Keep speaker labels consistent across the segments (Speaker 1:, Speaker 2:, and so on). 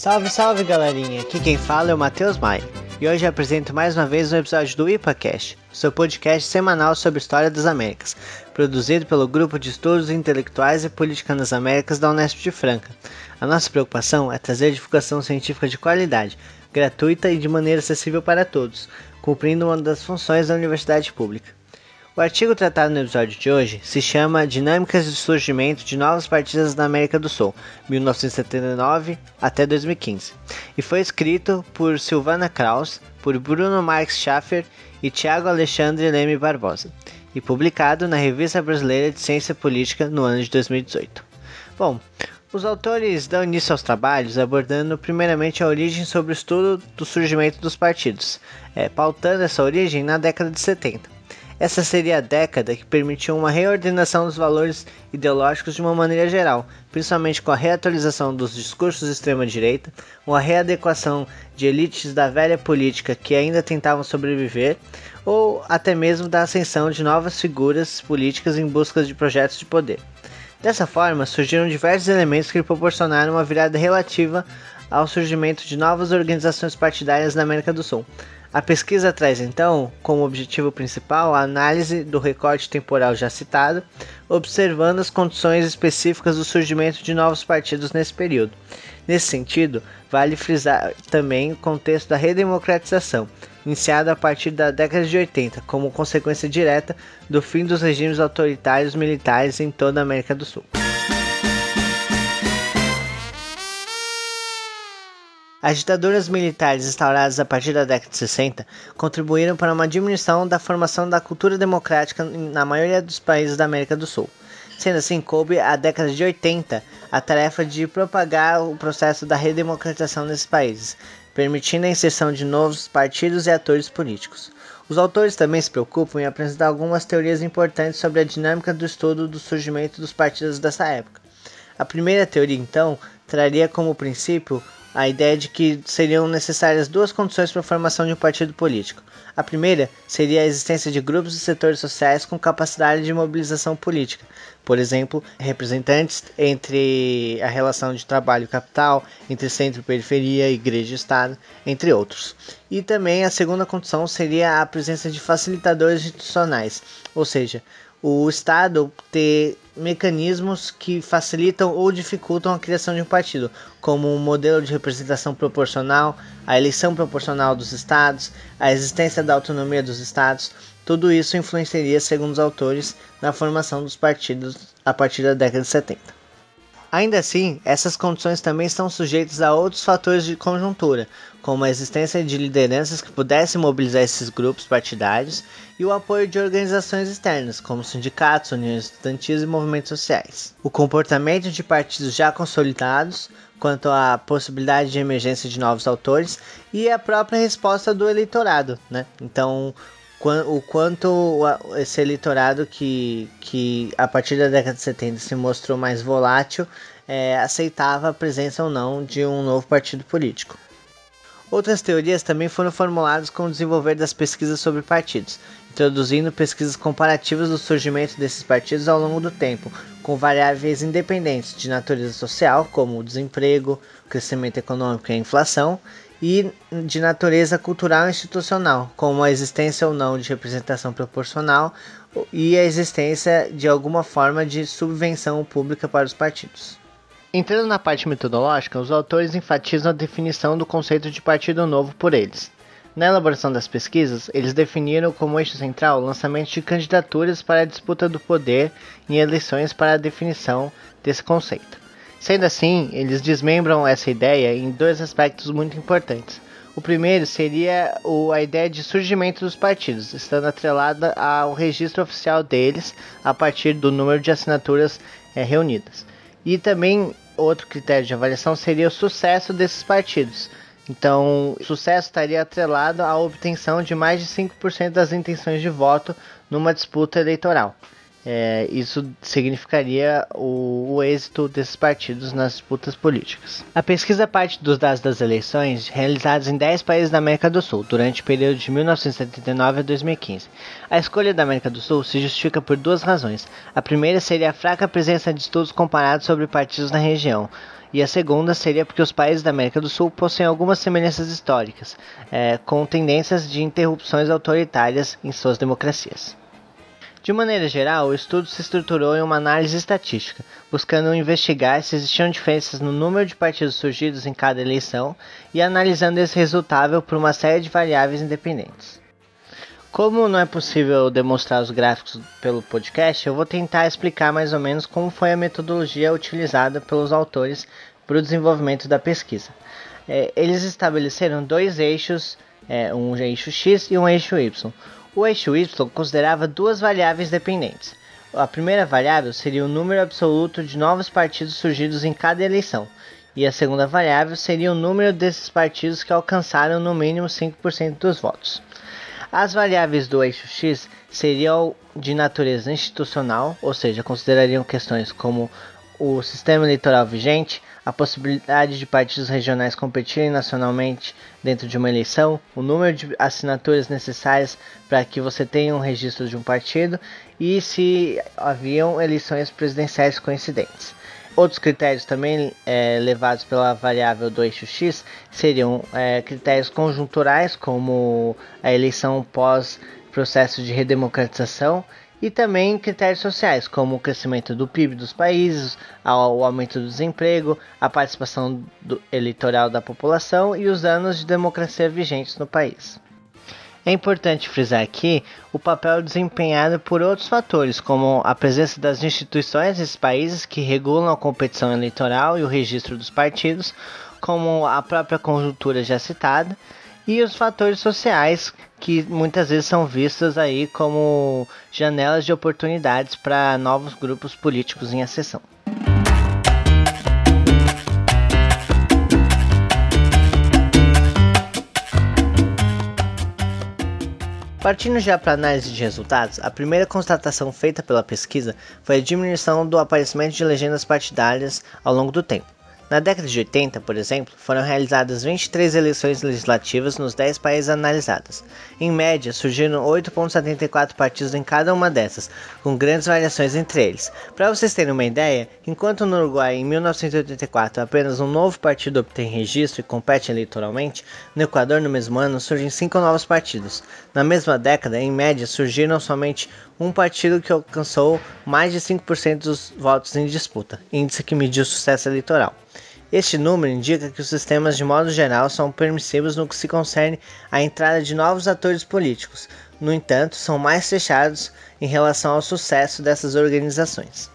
Speaker 1: Salve, salve galerinha! Aqui quem fala é o Matheus Maia e hoje apresento mais uma vez um episódio do IPACast, seu podcast semanal sobre história das Américas, produzido pelo Grupo de Estudos Intelectuais e Política nas Américas da Unesp de Franca. A nossa preocupação é trazer divulgação científica de qualidade, gratuita e de maneira acessível para todos, cumprindo uma das funções da universidade pública. O artigo tratado no episódio de hoje se chama Dinâmicas de Surgimento de Novos Partidos na América do Sul, 1979 até 2015, e foi escrito por Silvana Kraus, por Bruno Marx Schaffer e Tiago Alexandre Leme Barbosa, e publicado na Revista Brasileira de Ciência Política no ano de 2018. Bom, os autores dão início aos trabalhos abordando primeiramente a origem sobre o estudo do surgimento dos partidos, é, pautando essa origem na década de 70 essa seria a década que permitiu uma reordenação dos valores ideológicos de uma maneira geral, principalmente com a reatualização dos discursos de extrema-direita, uma readequação de elites da velha política que ainda tentavam sobreviver, ou até mesmo da ascensão de novas figuras políticas em busca de projetos de poder. Dessa forma, surgiram diversos elementos que proporcionaram uma virada relativa ao surgimento de novas organizações partidárias na América do Sul, a pesquisa traz então como objetivo principal a análise do recorte temporal já citado, observando as condições específicas do surgimento de novos partidos nesse período. Nesse sentido, vale frisar também o contexto da redemocratização, iniciado a partir da década de 80, como consequência direta do fim dos regimes autoritários militares em toda a América do Sul. As ditaduras militares instauradas a partir da década de 60 contribuíram para uma diminuição da formação da cultura democrática na maioria dos países da América do Sul. Sendo assim, coube à década de 80 a tarefa de propagar o processo da redemocratização nesses países, permitindo a inserção de novos partidos e atores políticos. Os autores também se preocupam em apresentar algumas teorias importantes sobre a dinâmica do estudo do surgimento dos partidos dessa época. A primeira teoria, então, traria como princípio a ideia de que seriam necessárias duas condições para a formação de um partido político. A primeira seria a existência de grupos e setores sociais com capacidade de mobilização política, por exemplo, representantes entre a relação de trabalho e capital, entre centro e periferia, igreja e Estado, entre outros. E também a segunda condição seria a presença de facilitadores institucionais, ou seja, o Estado ter mecanismos que facilitam ou dificultam a criação de um partido, como um modelo de representação proporcional, a eleição proporcional dos estados, a existência da autonomia dos estados. Tudo isso influenciaria, segundo os autores, na formação dos partidos a partir da década de 70. Ainda assim, essas condições também estão sujeitas a outros fatores de conjuntura, como a existência de lideranças que pudessem mobilizar esses grupos partidários e o apoio de organizações externas, como sindicatos, uniões estudantis e movimentos sociais. O comportamento de partidos já consolidados, quanto à possibilidade de emergência de novos autores e a própria resposta do eleitorado, né? Então, o quanto esse eleitorado que, que a partir da década de 70 se mostrou mais volátil é, aceitava a presença ou não de um novo partido político. Outras teorias também foram formuladas com o desenvolver das pesquisas sobre partidos, introduzindo pesquisas comparativas do surgimento desses partidos ao longo do tempo, com variáveis independentes de natureza social, como o desemprego, o crescimento econômico e a inflação, e de natureza cultural e institucional, como a existência ou não de representação proporcional e a existência de alguma forma de subvenção pública para os partidos. Entrando na parte metodológica, os autores enfatizam a definição do conceito de partido novo por eles. Na elaboração das pesquisas, eles definiram como eixo central o lançamento de candidaturas para a disputa do poder em eleições para a definição desse conceito. Sendo assim, eles desmembram essa ideia em dois aspectos muito importantes. O primeiro seria o, a ideia de surgimento dos partidos, estando atrelada ao registro oficial deles a partir do número de assinaturas é, reunidas. E também outro critério de avaliação seria o sucesso desses partidos. Então, o sucesso estaria atrelado à obtenção de mais de 5% das intenções de voto numa disputa eleitoral é, isso significaria o, o, êxito desses partidos nas disputas políticas. A pesquisa parte dos dados das eleições realizadas em 10 países da América do Sul durante o período de 1979 a 2015. A escolha da América do Sul se justifica por duas razões. A primeira seria a fraca presença de estudos comparados sobre partidos na região e a segunda seria porque os países da América do Sul possuem algumas semelhanças históricas, é, com tendências de interrupções autoritárias em suas democracias. De maneira geral, o estudo se estruturou em uma análise estatística, buscando investigar se existiam diferenças no número de partidos surgidos em cada eleição e analisando esse resultado por uma série de variáveis independentes. Como não é possível demonstrar os gráficos pelo podcast, eu vou tentar explicar mais ou menos como foi a metodologia utilizada pelos autores para o desenvolvimento da pesquisa. É, eles estabeleceram dois eixos, é, um eixo X e um eixo Y. O eixo Y considerava duas variáveis dependentes. A primeira variável seria o número absoluto de novos partidos surgidos em cada eleição, e a segunda variável seria o número desses partidos que alcançaram no mínimo 5% dos votos. As variáveis do eixo X seriam de natureza institucional, ou seja, considerariam questões como o sistema eleitoral vigente, a possibilidade de partidos regionais competirem nacionalmente dentro de uma eleição, o número de assinaturas necessárias para que você tenha um registro de um partido e se haviam eleições presidenciais coincidentes. Outros critérios também é, levados pela variável do eixo X seriam é, critérios conjunturais, como a eleição pós processo de redemocratização e também critérios sociais, como o crescimento do PIB dos países, o aumento do desemprego, a participação eleitoral da população e os anos de democracia vigentes no país. É importante frisar aqui o papel desempenhado por outros fatores, como a presença das instituições desses países que regulam a competição eleitoral e o registro dos partidos, como a própria conjuntura já citada, e os fatores sociais que muitas vezes são vistos aí como janelas de oportunidades para novos grupos políticos em ascensão. Partindo já para análise de resultados, a primeira constatação feita pela pesquisa foi a diminuição do aparecimento de legendas partidárias ao longo do tempo. Na década de 80, por exemplo, foram realizadas 23 eleições legislativas nos 10 países analisados. Em média, surgiram 8,74 partidos em cada uma dessas, com grandes variações entre eles. Para vocês terem uma ideia, enquanto no Uruguai em 1984 apenas um novo partido obtém registro e compete eleitoralmente, no Equador no mesmo ano surgem cinco novos partidos. Na mesma década, em média, surgiram somente um partido que alcançou mais de 5% dos votos em disputa, índice que mediu o sucesso eleitoral. Este número indica que os sistemas de modo geral são permissivos no que se concerne à entrada de novos atores políticos, no entanto, são mais fechados em relação ao sucesso dessas organizações.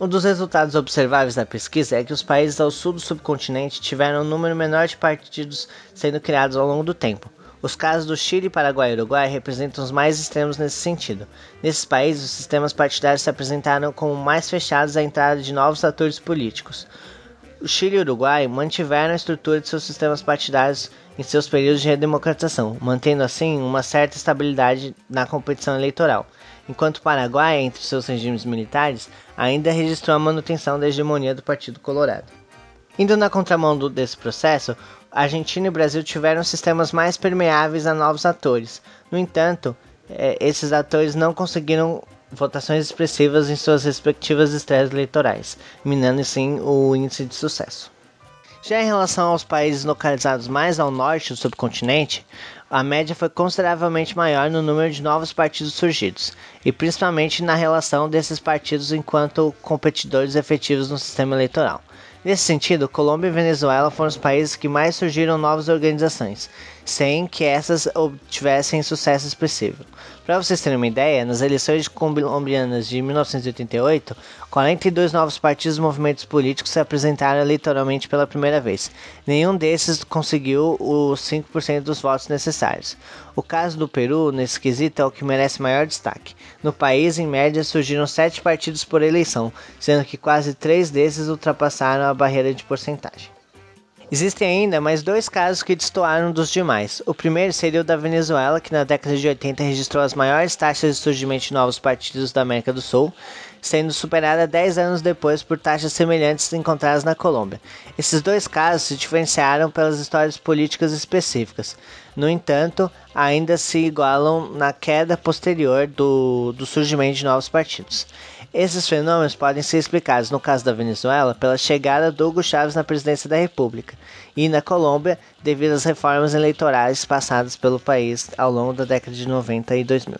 Speaker 1: Um dos resultados observáveis da pesquisa é que os países ao sul do subcontinente tiveram um número menor de partidos sendo criados ao longo do tempo. Os casos do Chile, Paraguai e Uruguai representam os mais extremos nesse sentido. Nesses países, os sistemas partidários se apresentaram como mais fechados à entrada de novos atores políticos. O Chile e o Uruguai mantiveram a estrutura de seus sistemas partidários em seus períodos de redemocratização, mantendo assim uma certa estabilidade na competição eleitoral, enquanto o Paraguai, entre seus regimes militares, ainda registrou a manutenção da hegemonia do Partido Colorado. Indo na contramão do, desse processo, Argentina e Brasil tiveram sistemas mais permeáveis a novos atores. No entanto, eh, esses atores não conseguiram votações expressivas em suas respectivas estreias eleitorais, minando assim o índice de sucesso. Já em relação aos países localizados mais ao norte do subcontinente, a média foi consideravelmente maior no número de novos partidos surgidos, e principalmente na relação desses partidos enquanto competidores efetivos no sistema eleitoral. Nesse sentido, Colômbia e Venezuela foram os países que mais surgiram novas organizações, sem que essas obtivessem sucesso expressivo. Para vocês terem uma ideia, nas eleições colombianas de 1988, 42 novos partidos e movimentos políticos se apresentaram eleitoralmente pela primeira vez. Nenhum desses conseguiu os 5% dos votos necessários. O caso do Peru, nesse quesito, é o que merece maior destaque. No país, em média, surgiram sete partidos por eleição, sendo que quase três desses ultrapassaram a barreira de porcentagem. Existem ainda mais dois casos que destoaram dos demais. O primeiro seria o da Venezuela, que na década de 80 registrou as maiores taxas de surgimento de novos partidos da América do Sul, sendo superada 10 anos depois por taxas semelhantes encontradas na Colômbia. Esses dois casos se diferenciaram pelas histórias políticas específicas. No entanto, ainda se igualam na queda posterior do, do surgimento de novos partidos. Esses fenômenos podem ser explicados, no caso da Venezuela, pela chegada do Hugo Chávez na presidência da República, e na Colômbia, devido às reformas eleitorais passadas pelo país ao longo da década de 90 e 2000.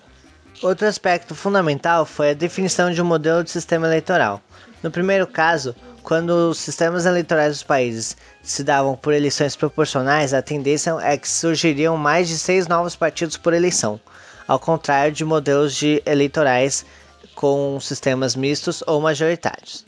Speaker 1: Outro aspecto fundamental foi a definição de um modelo de sistema eleitoral. No primeiro caso, quando os sistemas eleitorais dos países se davam por eleições proporcionais, a tendência é que surgiriam mais de seis novos partidos por eleição, ao contrário de modelos de eleitorais com sistemas mistos ou majoritários.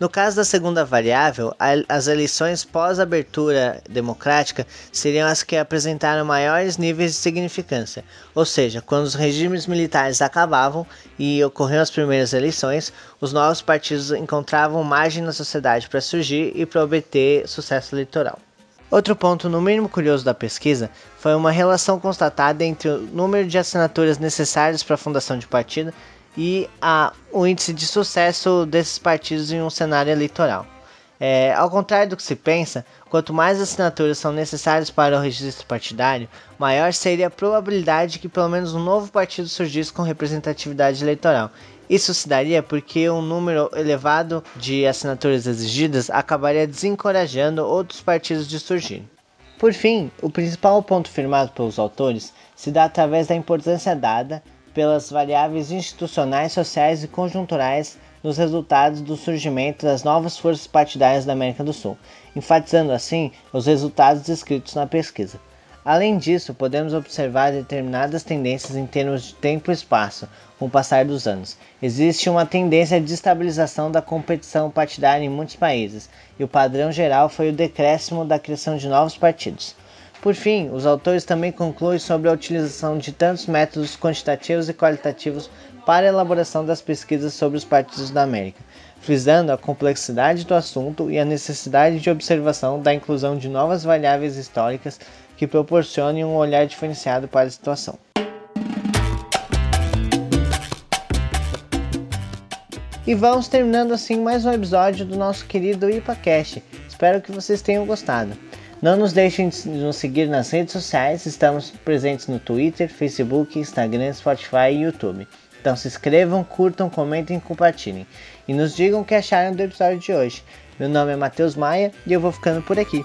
Speaker 1: No caso da segunda variável, as eleições pós-abertura democrática seriam as que apresentaram maiores níveis de significância, ou seja, quando os regimes militares acabavam e ocorriam as primeiras eleições, os novos partidos encontravam margem na sociedade para surgir e para obter sucesso eleitoral. Outro ponto, no mínimo curioso da pesquisa, foi uma relação constatada entre o número de assinaturas necessárias para a fundação de partido e a, o índice de sucesso desses partidos em um cenário eleitoral. É, ao contrário do que se pensa, quanto mais assinaturas são necessárias para o registro partidário, maior seria a probabilidade de que pelo menos um novo partido surgisse com representatividade eleitoral. Isso se daria porque um número elevado de assinaturas exigidas acabaria desencorajando outros partidos de surgir. Por fim, o principal ponto firmado pelos autores se dá através da importância dada pelas variáveis institucionais, sociais e conjunturais nos resultados do surgimento das novas forças partidárias da América do Sul, enfatizando assim os resultados descritos na pesquisa. Além disso, podemos observar determinadas tendências em termos de tempo e espaço com o passar dos anos. Existe uma tendência de estabilização da competição partidária em muitos países, e o padrão geral foi o decréscimo da criação de novos partidos. Por fim, os autores também concluem sobre a utilização de tantos métodos quantitativos e qualitativos para a elaboração das pesquisas sobre os partidos da América, frisando a complexidade do assunto e a necessidade de observação da inclusão de novas variáveis históricas que proporcionem um olhar diferenciado para a situação. E vamos terminando assim mais um episódio do nosso querido IPACast. Espero que vocês tenham gostado. Não nos deixem de nos seguir nas redes sociais, estamos presentes no Twitter, Facebook, Instagram, Spotify e YouTube. Então se inscrevam, curtam, comentem e compartilhem. E nos digam o que acharam do episódio de hoje. Meu nome é Matheus Maia e eu vou ficando por aqui.